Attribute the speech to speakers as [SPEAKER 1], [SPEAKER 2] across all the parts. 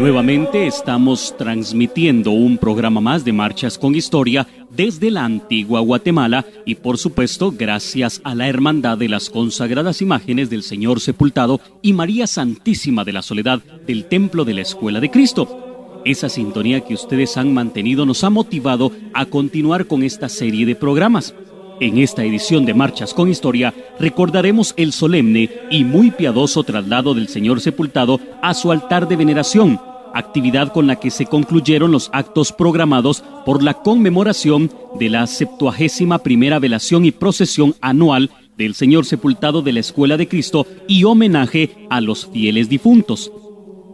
[SPEAKER 1] Nuevamente estamos transmitiendo un programa más de Marchas con Historia desde la antigua Guatemala y por supuesto gracias a la Hermandad de las Consagradas Imágenes del Señor Sepultado y María Santísima de la Soledad del Templo de la Escuela de Cristo. Esa sintonía que ustedes han mantenido nos ha motivado a continuar con esta serie de programas. En esta edición de Marchas con Historia recordaremos el solemne y muy piadoso traslado del Señor Sepultado a su altar de veneración actividad con la que se concluyeron los actos programados por la conmemoración de la septuagésima primera velación y procesión anual del Señor Sepultado de la Escuela de Cristo y homenaje a los fieles difuntos.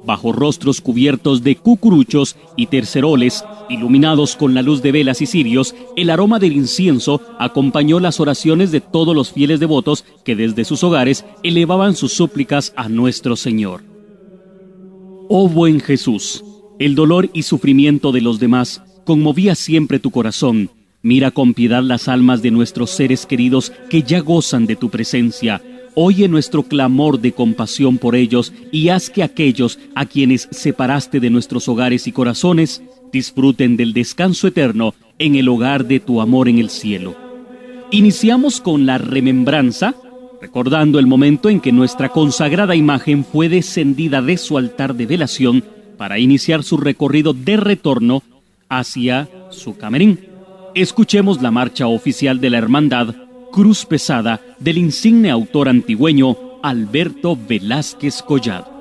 [SPEAKER 1] Bajo rostros cubiertos de cucuruchos y terceroles, iluminados con la luz de velas y cirios, el aroma del incienso acompañó las oraciones de todos los fieles devotos que desde sus hogares elevaban sus súplicas a nuestro Señor. Oh buen Jesús, el dolor y sufrimiento de los demás conmovía siempre tu corazón. Mira con piedad las almas de nuestros seres queridos que ya gozan de tu presencia. Oye nuestro clamor de compasión por ellos y haz que aquellos a quienes separaste de nuestros hogares y corazones disfruten del descanso eterno en el hogar de tu amor en el cielo. Iniciamos con la remembranza recordando el momento en que nuestra consagrada imagen fue descendida de su altar de velación para iniciar su recorrido de retorno hacia su camerín. Escuchemos la marcha oficial de la Hermandad Cruz Pesada del insigne autor antigüeño Alberto Velázquez Collado.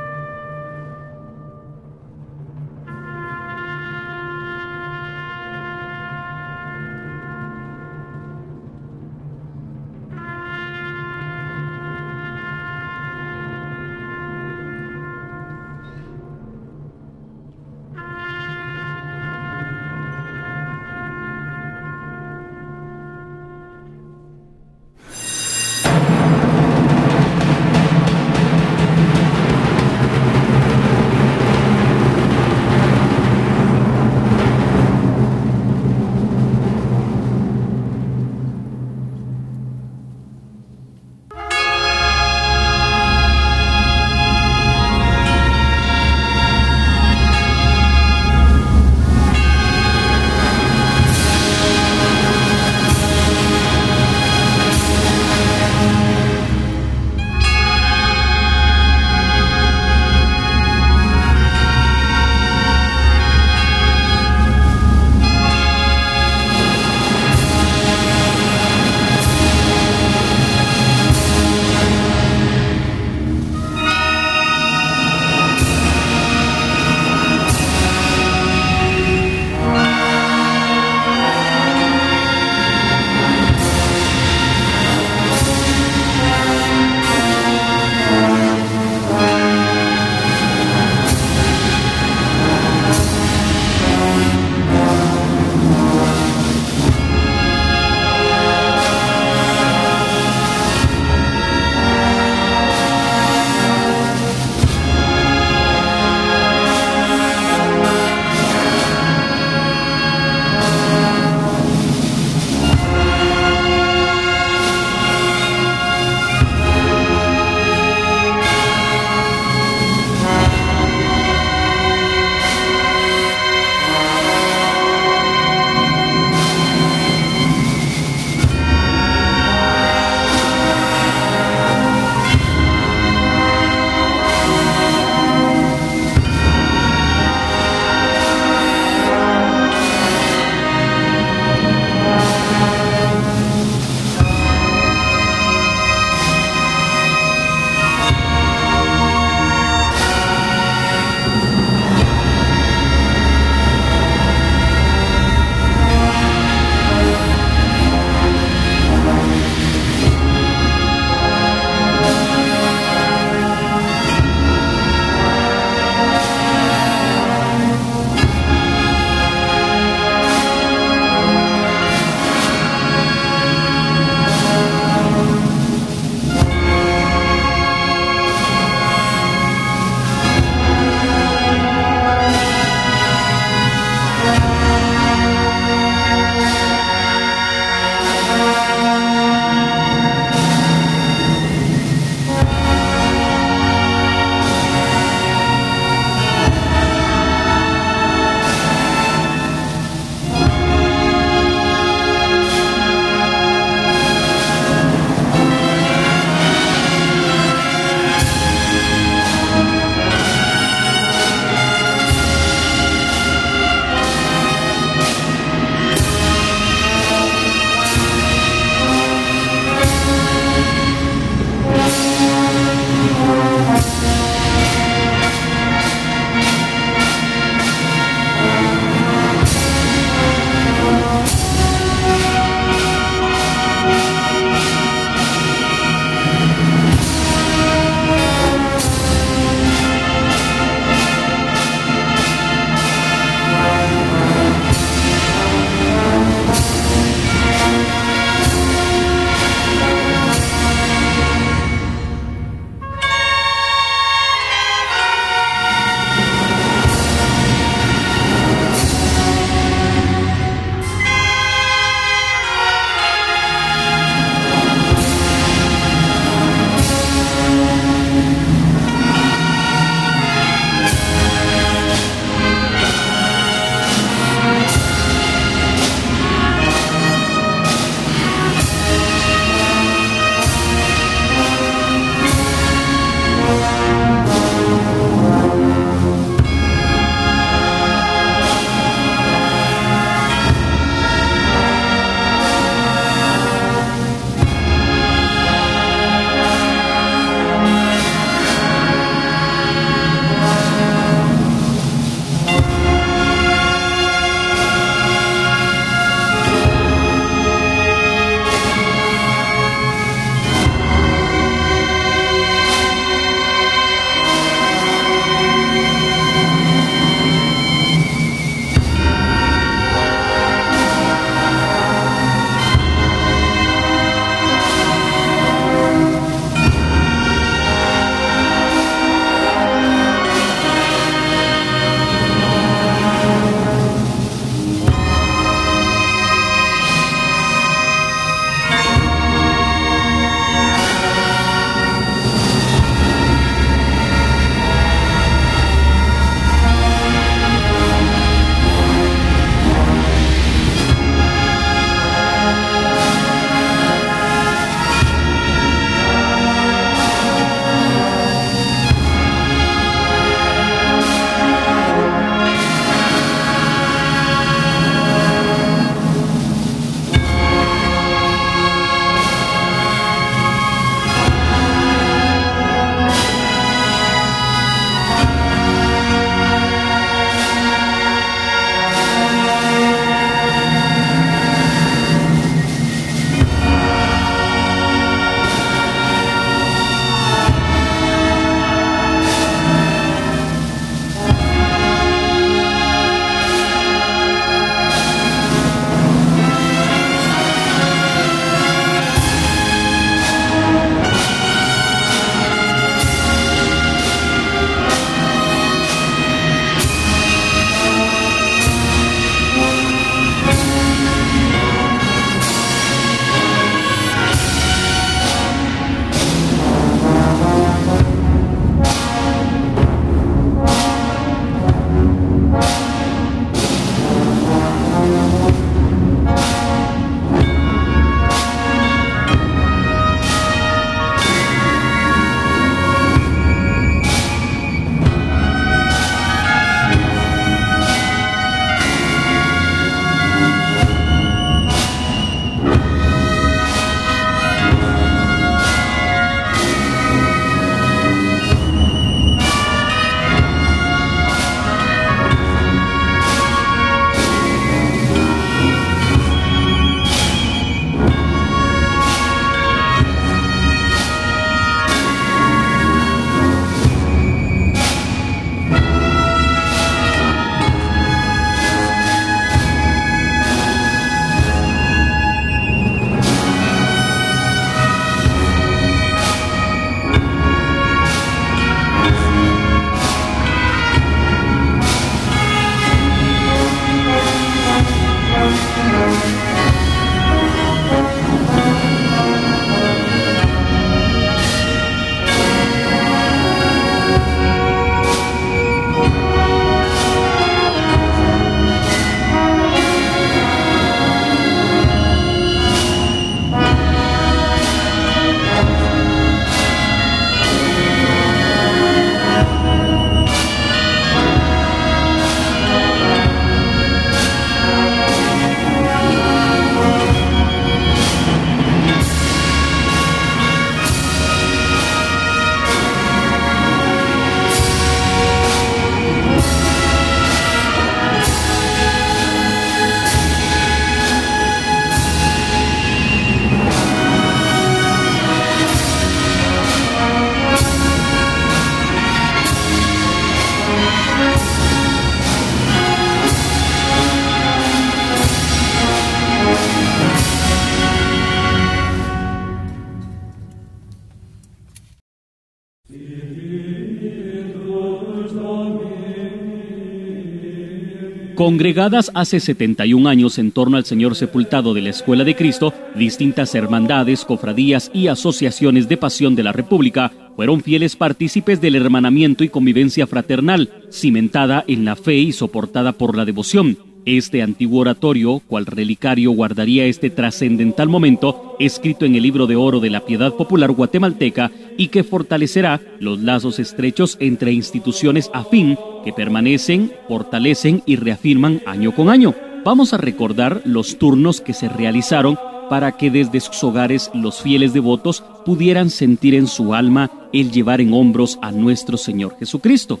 [SPEAKER 1] Congregadas hace 71 años en torno al Señor sepultado de la Escuela de Cristo, distintas hermandades, cofradías y asociaciones de pasión de la República fueron fieles partícipes del hermanamiento y convivencia fraternal, cimentada en la fe y soportada por la devoción. Este antiguo oratorio, cual relicario guardaría este trascendental momento, escrito en el libro de oro de la piedad popular guatemalteca y que fortalecerá los lazos estrechos entre instituciones afín que permanecen, fortalecen y reafirman año con año. Vamos a recordar los turnos que se realizaron para que desde sus hogares los fieles devotos pudieran sentir en su alma el llevar en hombros a nuestro Señor Jesucristo.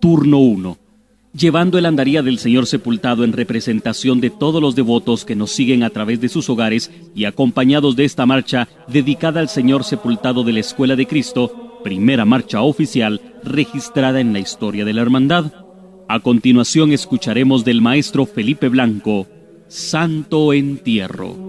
[SPEAKER 1] Turno 1 llevando el andaría del Señor sepultado en representación de todos los devotos que nos siguen a través de sus hogares y acompañados de esta marcha dedicada al Señor sepultado de la Escuela de Cristo, primera marcha oficial registrada en la historia de la hermandad. A continuación escucharemos del maestro Felipe Blanco, Santo Entierro.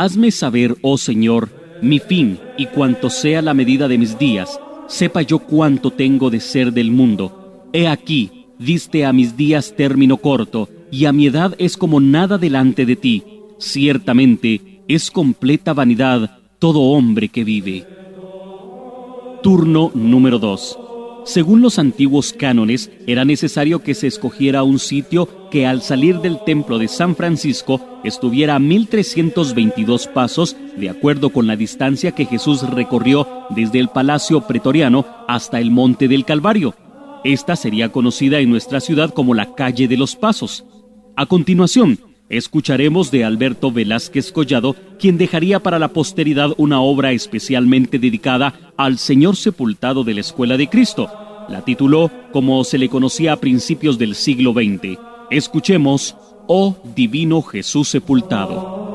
[SPEAKER 1] Hazme saber, oh Señor, mi fin y cuanto sea la medida de mis días, sepa yo cuánto tengo de ser del mundo. He aquí, diste a mis días término corto, y a mi edad es como nada delante de ti. Ciertamente, es completa vanidad todo hombre que vive. Turno número 2. Según los antiguos cánones, era necesario que se escogiera un sitio que al salir del templo de San Francisco estuviera a 1322 pasos, de acuerdo con la distancia que Jesús recorrió desde el Palacio Pretoriano hasta el Monte del Calvario. Esta sería conocida en nuestra ciudad como la Calle de los Pasos. A continuación, escucharemos de Alberto Velázquez Collado, quien dejaría para la posteridad una obra especialmente dedicada al Señor sepultado de la Escuela de Cristo. La tituló como se le conocía a principios del siglo XX. Escuchemos, Oh Divino Jesús sepultado.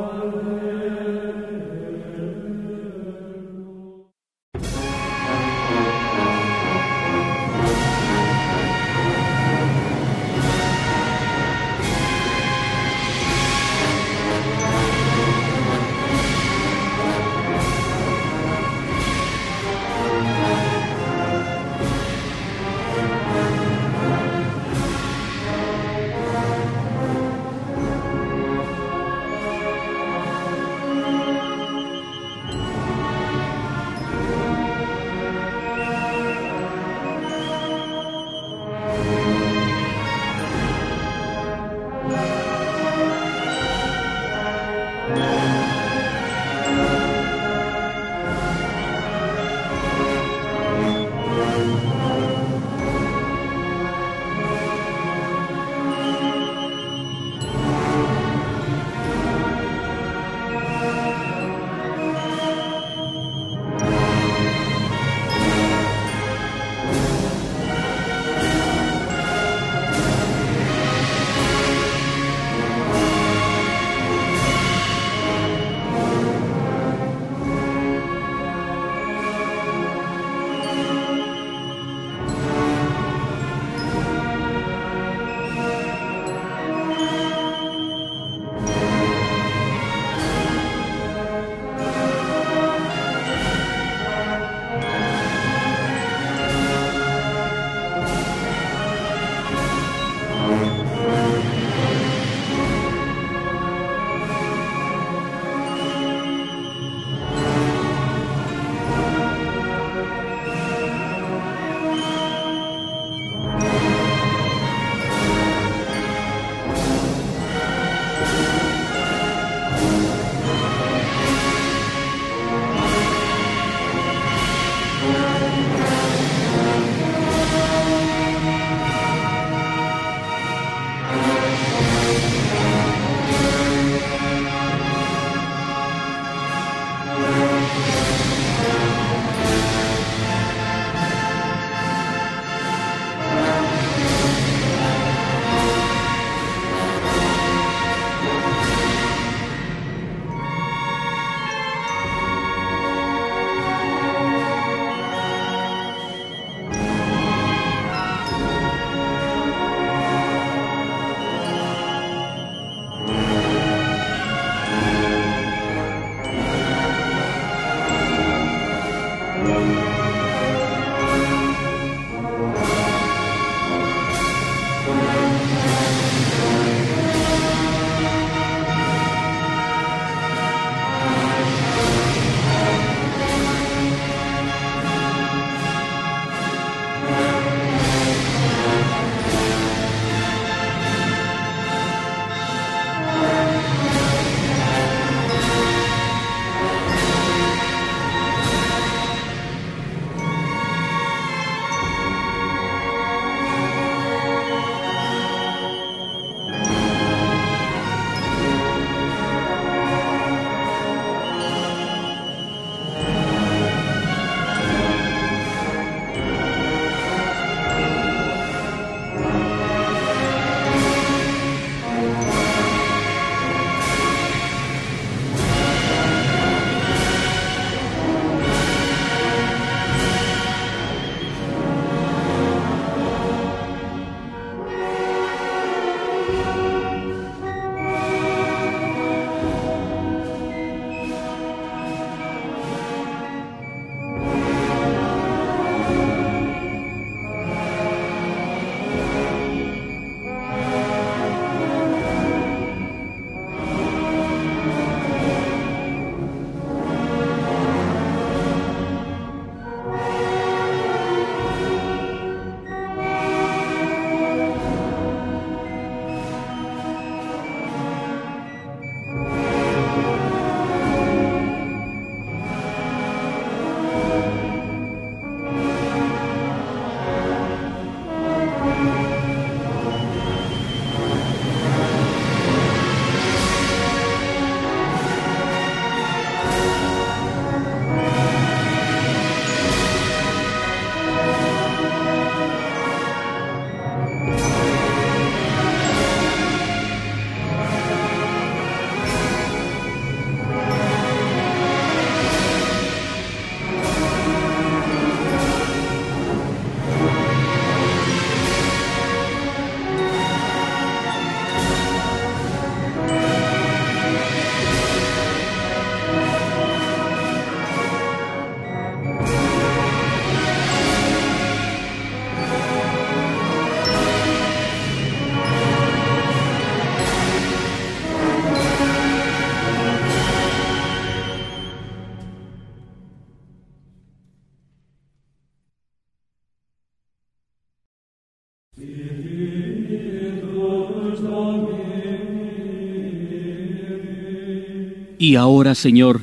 [SPEAKER 1] Y ahora, Señor,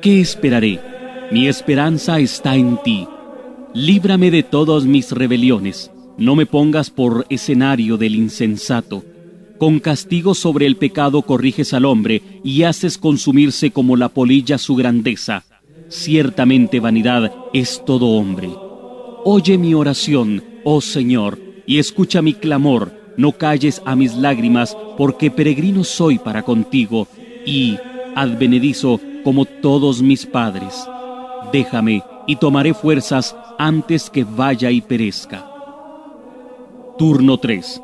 [SPEAKER 1] ¿qué esperaré? Mi esperanza está en ti. Líbrame de todas mis rebeliones. No me pongas por escenario del insensato. Con castigo sobre el pecado corriges al hombre y haces consumirse como la polilla su grandeza. Ciertamente vanidad es todo hombre. Oye mi oración, oh Señor, y escucha mi clamor. No calles a mis lágrimas, porque peregrino soy para contigo, y advenedizo como todos mis padres. Déjame y tomaré fuerzas antes que vaya y perezca. Turno 3.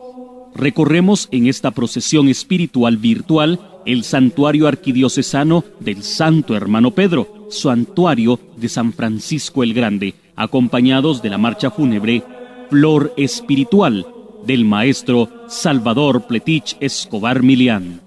[SPEAKER 1] Recorremos en esta procesión espiritual virtual el santuario arquidiocesano del Santo Hermano Pedro, santuario de San Francisco el Grande, acompañados de la marcha fúnebre Flor Espiritual del maestro Salvador Pletich Escobar Milián.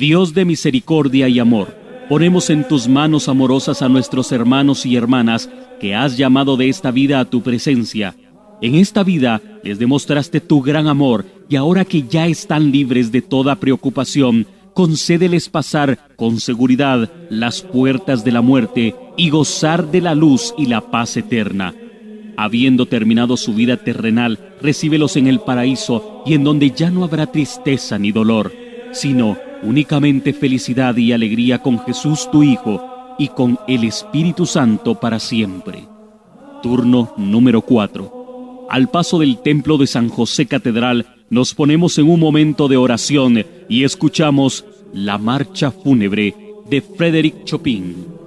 [SPEAKER 1] Dios de misericordia y amor, ponemos en tus manos amorosas a nuestros hermanos y hermanas que has llamado de esta vida a tu presencia. En esta vida les demostraste tu gran amor y ahora que ya están libres de toda preocupación, concédeles pasar con seguridad las puertas de la muerte y gozar de la luz y la paz eterna. Habiendo terminado su vida terrenal, recíbelos en el paraíso y en donde ya no habrá tristeza ni dolor, sino únicamente felicidad y alegría con Jesús tu Hijo y con el Espíritu Santo para siempre. Turno número 4. Al paso del templo de San José Catedral, nos ponemos en un momento de oración y escuchamos la marcha fúnebre de Frédéric Chopin.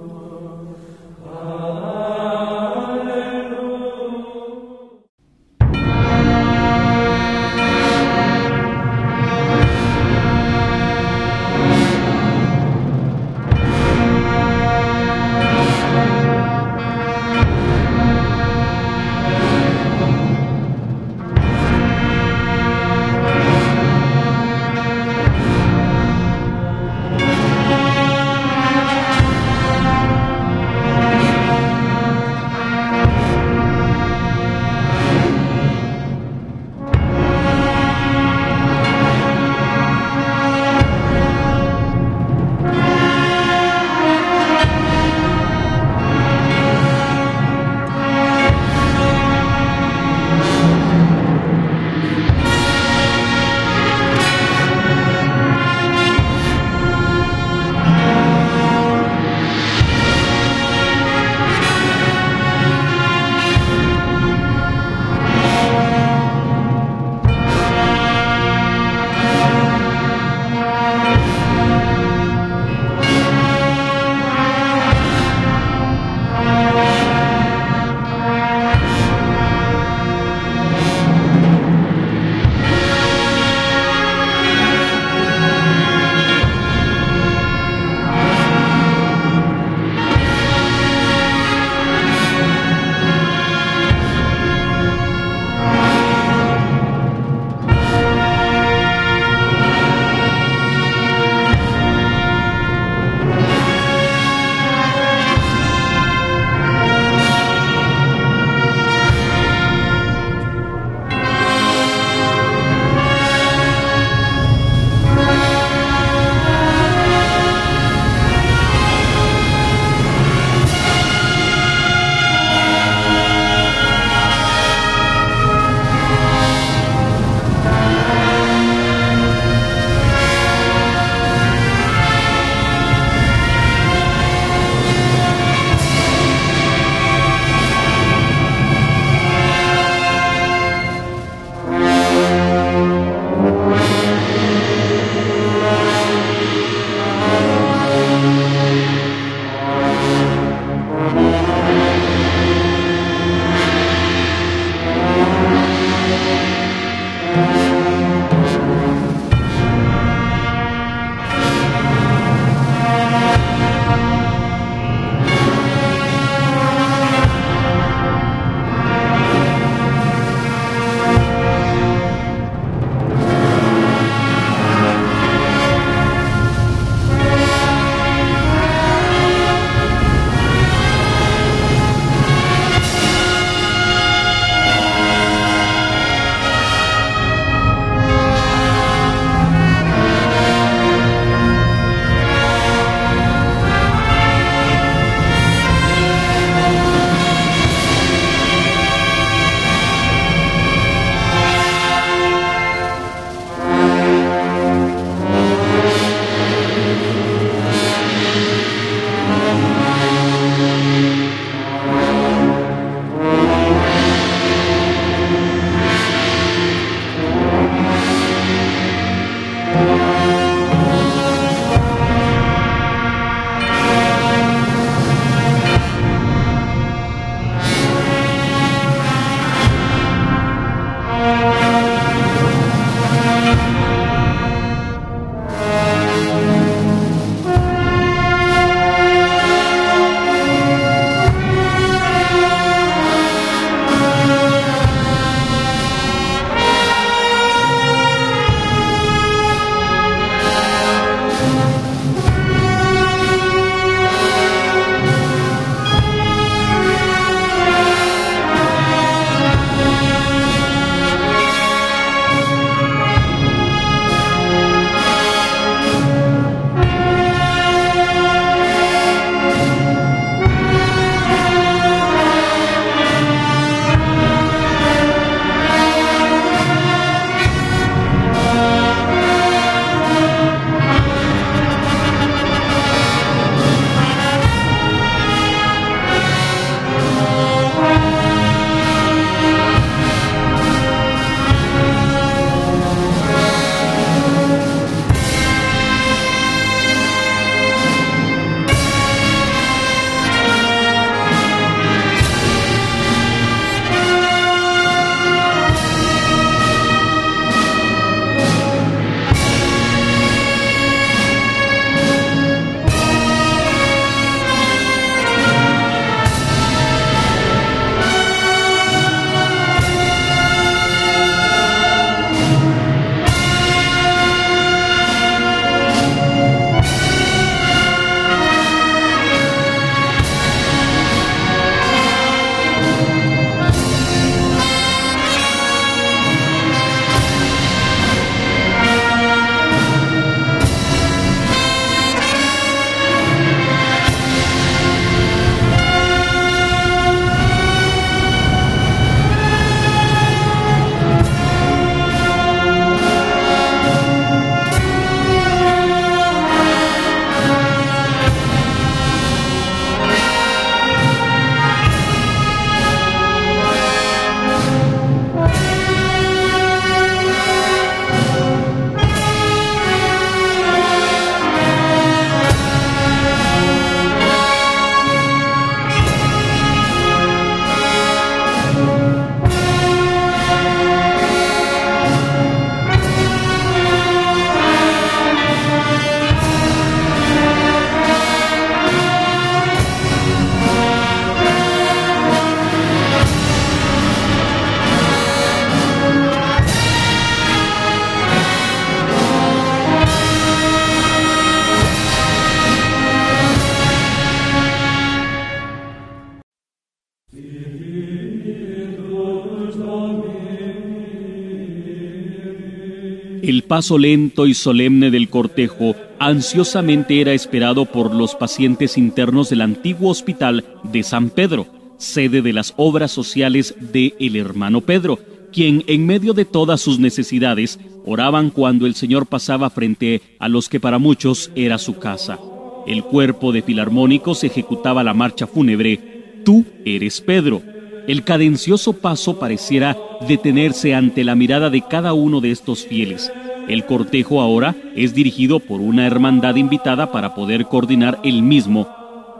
[SPEAKER 1] Paso lento y solemne del cortejo ansiosamente era esperado por los pacientes internos del antiguo hospital de San Pedro, sede de las obras sociales de el hermano Pedro, quien en medio de todas sus necesidades oraban cuando el Señor pasaba frente a los que para muchos era su casa. El cuerpo de filarmónicos ejecutaba la marcha fúnebre Tú eres Pedro. El cadencioso paso pareciera detenerse ante la mirada de cada uno de estos fieles el cortejo ahora es dirigido por una hermandad invitada para poder coordinar el mismo,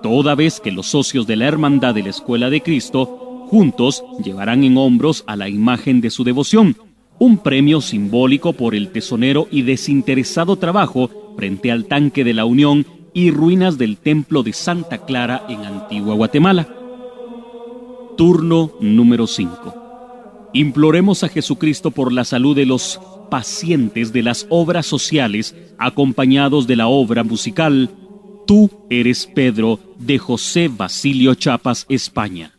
[SPEAKER 1] toda vez que los socios de la hermandad de la Escuela de Cristo juntos llevarán en hombros a la imagen de su devoción, un premio simbólico por el tesonero y desinteresado trabajo frente al tanque de la Unión y ruinas del templo de Santa Clara en Antigua Guatemala. Turno número 5. Imploremos a Jesucristo por la salud de los pacientes de las obras sociales acompañados de la obra musical Tú eres Pedro de José Basilio Chapas, España.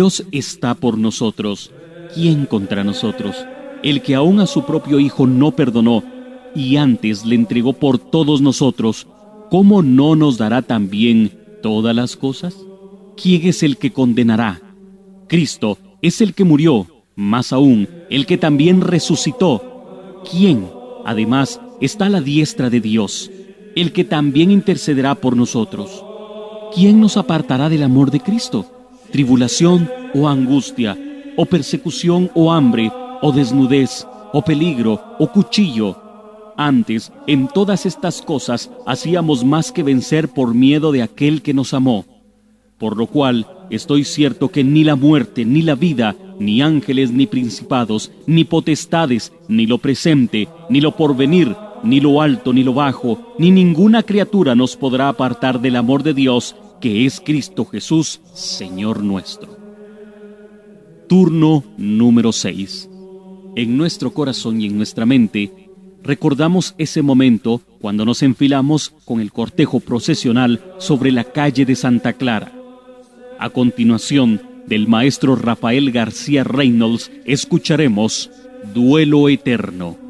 [SPEAKER 1] Dios está por nosotros, ¿quién contra nosotros? El que aún a su propio Hijo no perdonó y antes le entregó por todos nosotros, ¿cómo no nos dará también todas las cosas? ¿Quién es el que condenará? Cristo es el que murió, más aún, el que también resucitó. ¿Quién, además, está a la diestra de Dios, el que también intercederá por nosotros? ¿Quién nos apartará del amor de Cristo? ¿Tribulación o angustia, o persecución o hambre, o desnudez, o peligro, o cuchillo? Antes, en todas estas cosas, hacíamos más que vencer por miedo de aquel que nos amó. Por lo cual, estoy cierto que ni la muerte, ni la vida, ni ángeles, ni principados, ni potestades, ni lo presente, ni lo porvenir, ni lo alto, ni lo bajo, ni ninguna criatura nos podrá apartar del amor de Dios, que es Cristo Jesús, Señor nuestro. Turno número 6. En nuestro corazón y en nuestra mente, recordamos ese momento cuando nos enfilamos con el cortejo procesional sobre la calle de Santa Clara. A continuación, del maestro Rafael García Reynolds, escucharemos Duelo Eterno.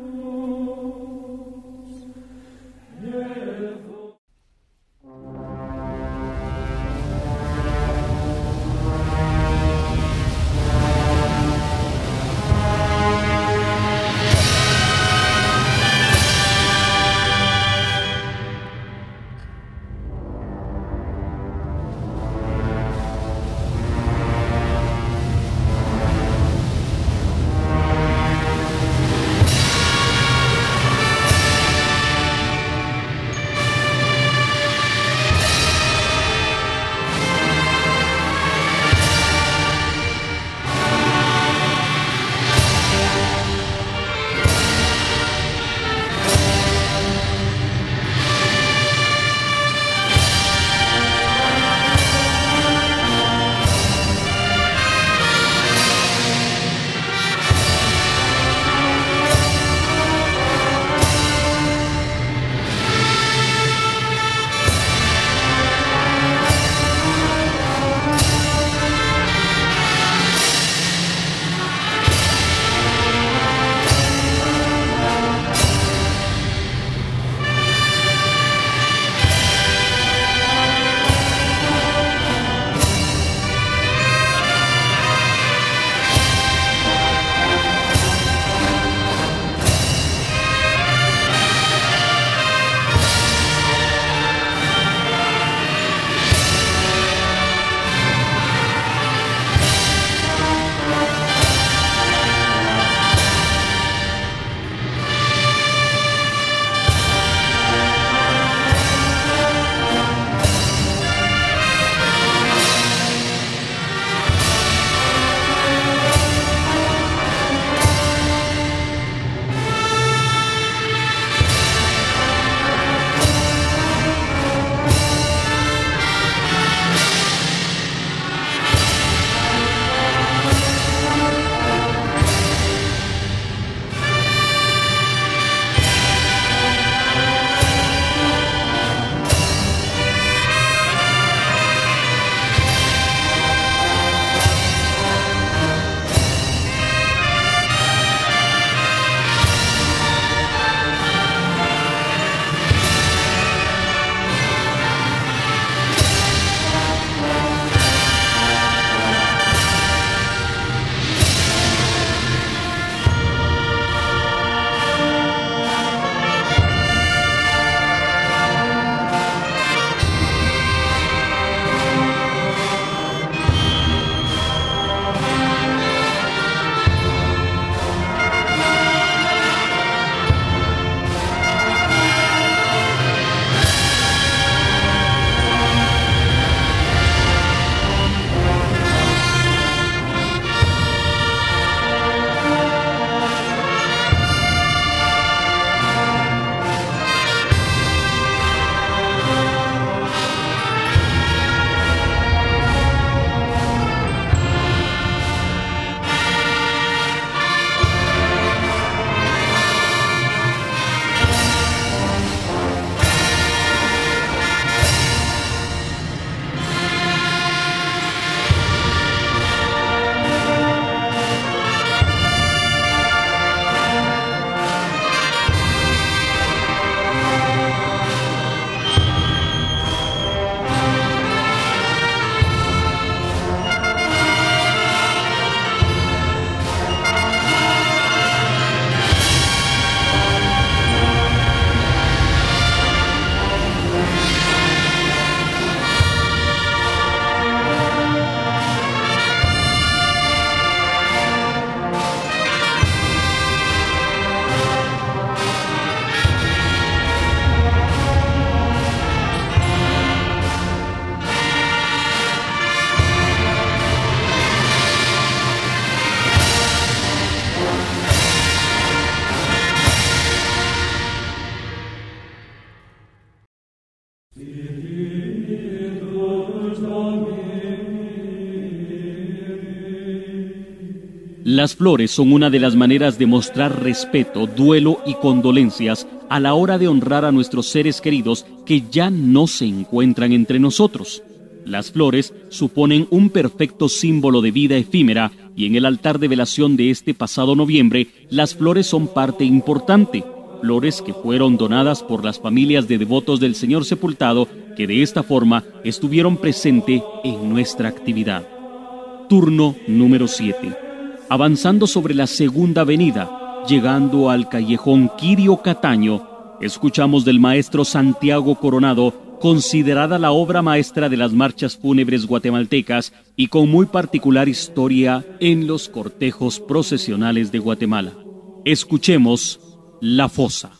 [SPEAKER 1] Las flores son una de las maneras de mostrar respeto, duelo y condolencias a la hora de honrar a nuestros seres queridos que ya no se encuentran entre nosotros. Las flores suponen un perfecto símbolo de vida efímera y en el altar de velación de este pasado noviembre las flores son parte importante, flores que fueron donadas por las familias de devotos del Señor sepultado que de esta forma estuvieron presentes en nuestra actividad. Turno número 7 avanzando sobre la segunda avenida, llegando al callejón Quirio Cataño, escuchamos del maestro Santiago Coronado, considerada la obra maestra de las marchas fúnebres guatemaltecas y con muy particular historia en los cortejos procesionales de Guatemala. Escuchemos La Fosa.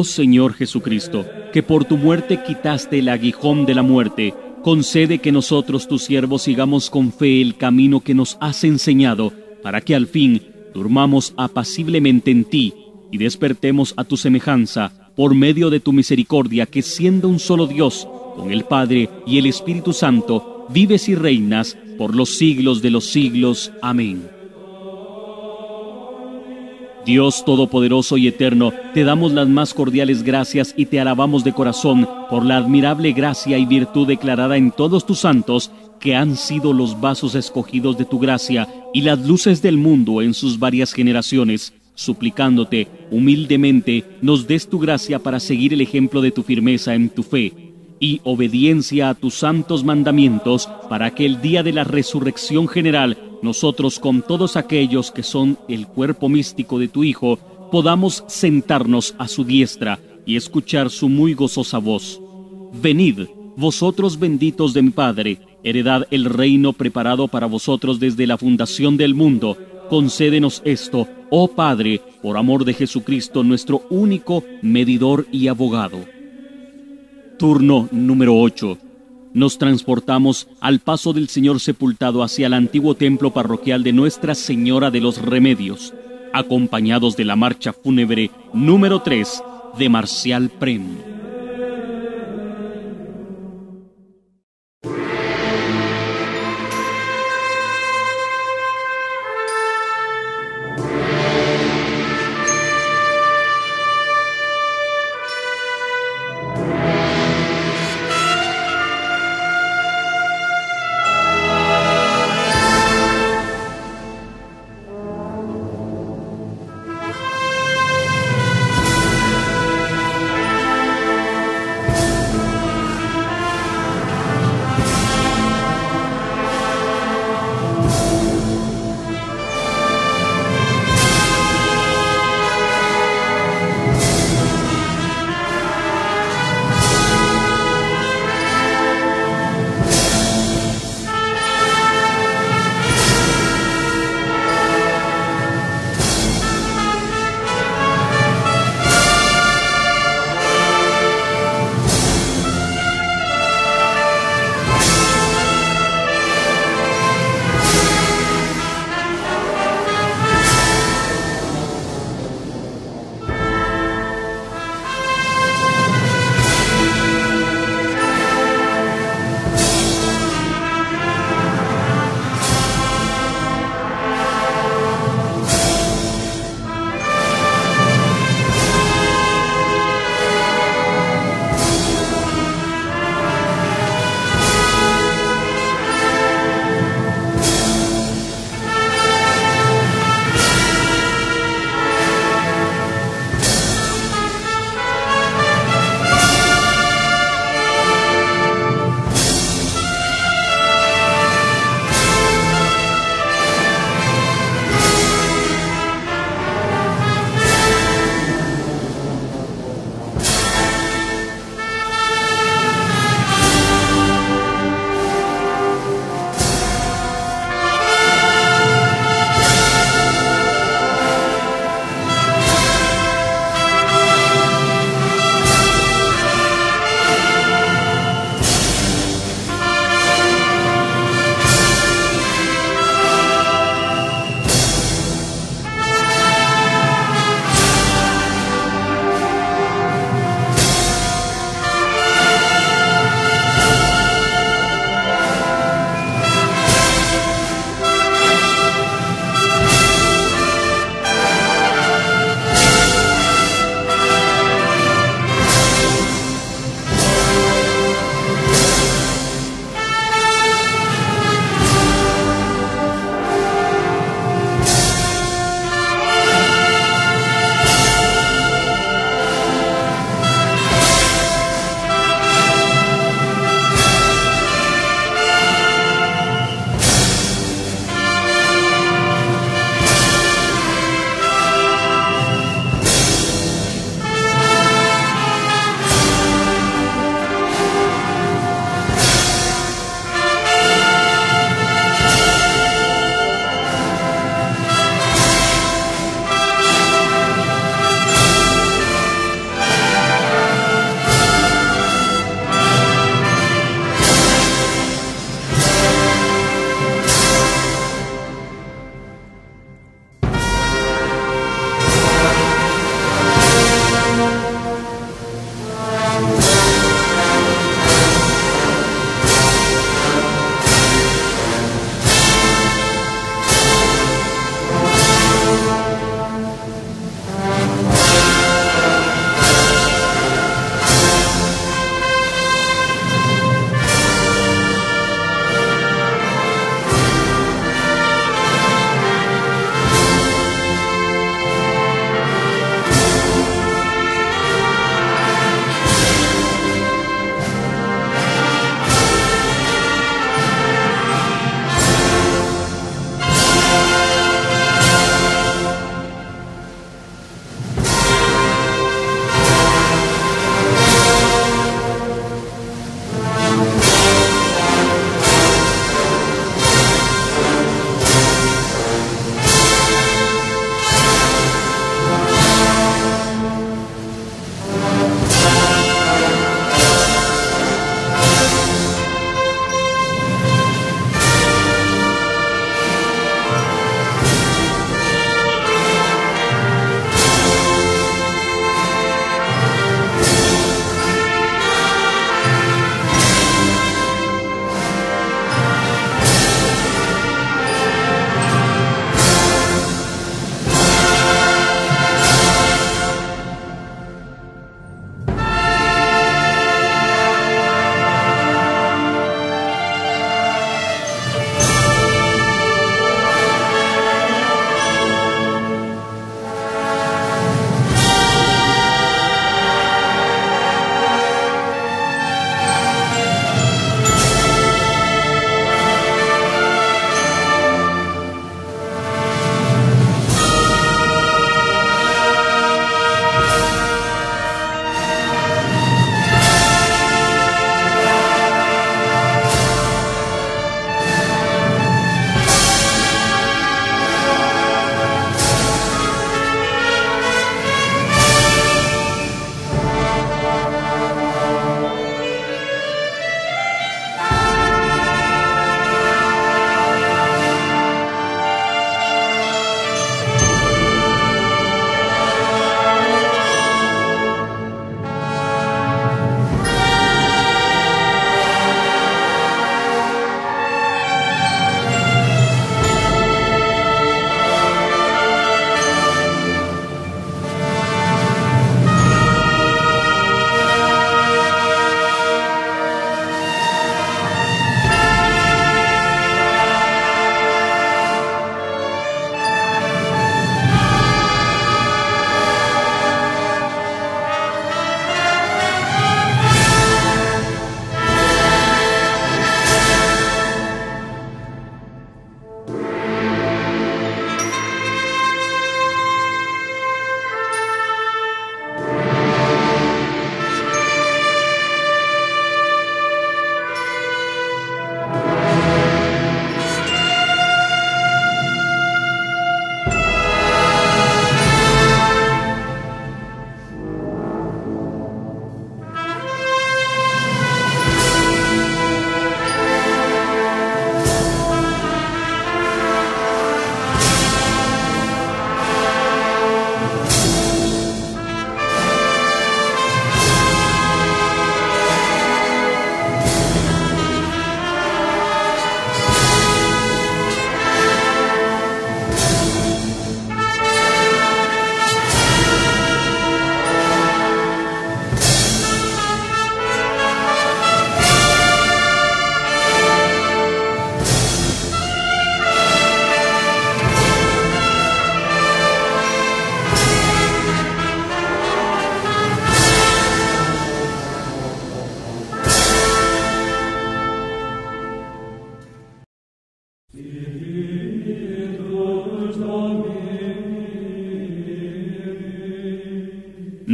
[SPEAKER 1] Oh Señor Jesucristo, que por tu muerte quitaste el aguijón de la muerte, concede que nosotros tus siervos sigamos con fe el camino que nos has enseñado, para que al fin durmamos apaciblemente en ti y despertemos a tu semejanza por medio de tu misericordia, que siendo un solo Dios, con el Padre y el Espíritu Santo, vives y reinas por los siglos de los siglos. Amén. Dios Todopoderoso y Eterno, te damos las más cordiales gracias y te alabamos de corazón por la admirable gracia y virtud declarada en todos tus santos, que han sido los vasos escogidos de tu gracia y las luces del mundo en sus varias generaciones, suplicándote humildemente nos des tu gracia para seguir el ejemplo de tu firmeza en tu fe y obediencia a tus santos mandamientos para que el día de la resurrección general nosotros con todos aquellos que son el cuerpo místico de tu Hijo, podamos sentarnos a su diestra y escuchar su muy gozosa voz. Venid, vosotros benditos de mi Padre, heredad el reino preparado para vosotros desde la fundación del mundo. Concédenos esto, oh Padre, por amor de Jesucristo, nuestro único medidor y abogado. Turno número 8 nos transportamos al paso del Señor sepultado hacia el antiguo templo parroquial de Nuestra Señora de los Remedios, acompañados de la marcha fúnebre número 3 de Marcial Prem.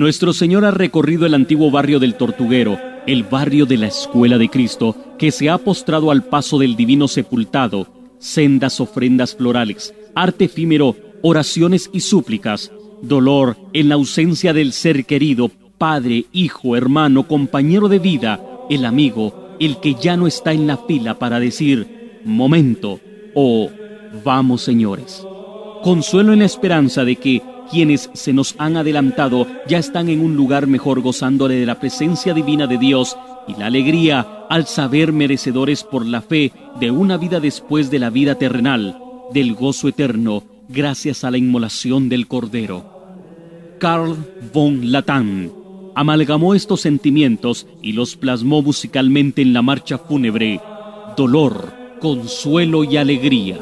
[SPEAKER 1] Nuestro Señor ha recorrido el antiguo barrio del Tortuguero, el barrio de la Escuela de Cristo, que se ha postrado al paso del divino sepultado, sendas ofrendas florales, arte efímero, oraciones y súplicas, dolor en la ausencia del ser querido, padre, hijo, hermano, compañero de vida, el amigo, el que ya no está en la fila para decir, momento, o vamos señores. Consuelo en la esperanza de que quienes se nos han adelantado ya están en un lugar mejor gozándole de la presencia divina de Dios y la alegría al saber merecedores por la fe de una vida después de la vida terrenal, del gozo eterno, gracias a la inmolación del Cordero. Carl von Latan amalgamó estos sentimientos y los plasmó musicalmente en la marcha fúnebre, dolor, consuelo y alegría.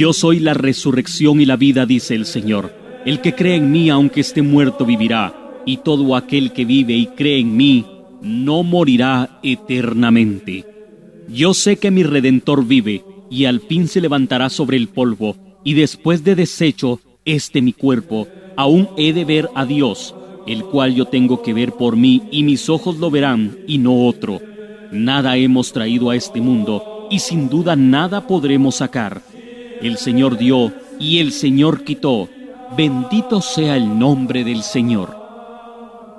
[SPEAKER 1] Yo soy la resurrección y la vida, dice el Señor. El que cree en mí, aunque esté muerto, vivirá, y todo aquel que vive y cree en mí, no morirá eternamente. Yo sé que mi Redentor vive, y al fin se levantará sobre el polvo, y después de deshecho este mi cuerpo, aún he de ver a Dios, el cual yo tengo que ver por mí, y mis ojos lo verán, y no otro. Nada hemos traído a este mundo, y sin duda nada podremos sacar. El Señor dio, y el Señor quitó. Bendito sea el nombre del Señor.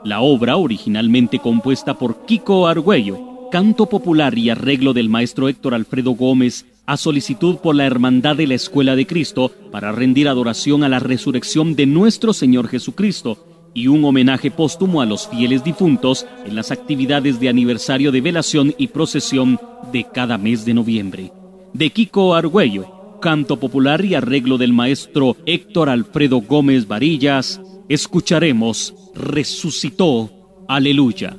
[SPEAKER 1] La obra, originalmente compuesta por Kiko Argüello, canto popular y arreglo del maestro Héctor Alfredo Gómez, a solicitud por la Hermandad de la Escuela de Cristo para rendir adoración a la resurrección de nuestro Señor Jesucristo y un homenaje póstumo a los fieles difuntos en las actividades de aniversario de velación y procesión de cada mes de noviembre. De Kiko Argüello, canto popular y arreglo del maestro Héctor Alfredo Gómez Varillas, escucharemos resucitó. Aleluya.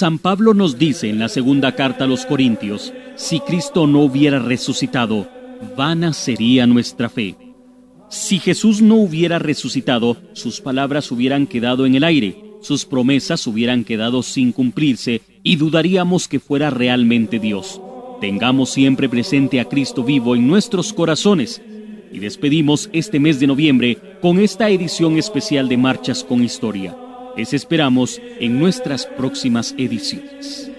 [SPEAKER 1] San Pablo nos dice en la segunda carta a los Corintios, si Cristo no hubiera resucitado, vana sería nuestra fe. Si Jesús no hubiera resucitado, sus palabras hubieran quedado en el aire, sus promesas hubieran quedado sin cumplirse y dudaríamos que fuera realmente Dios. Tengamos siempre presente a Cristo vivo en nuestros corazones y despedimos este mes de noviembre con esta edición especial de Marchas con Historia. Les esperamos en nuestras próximas ediciones.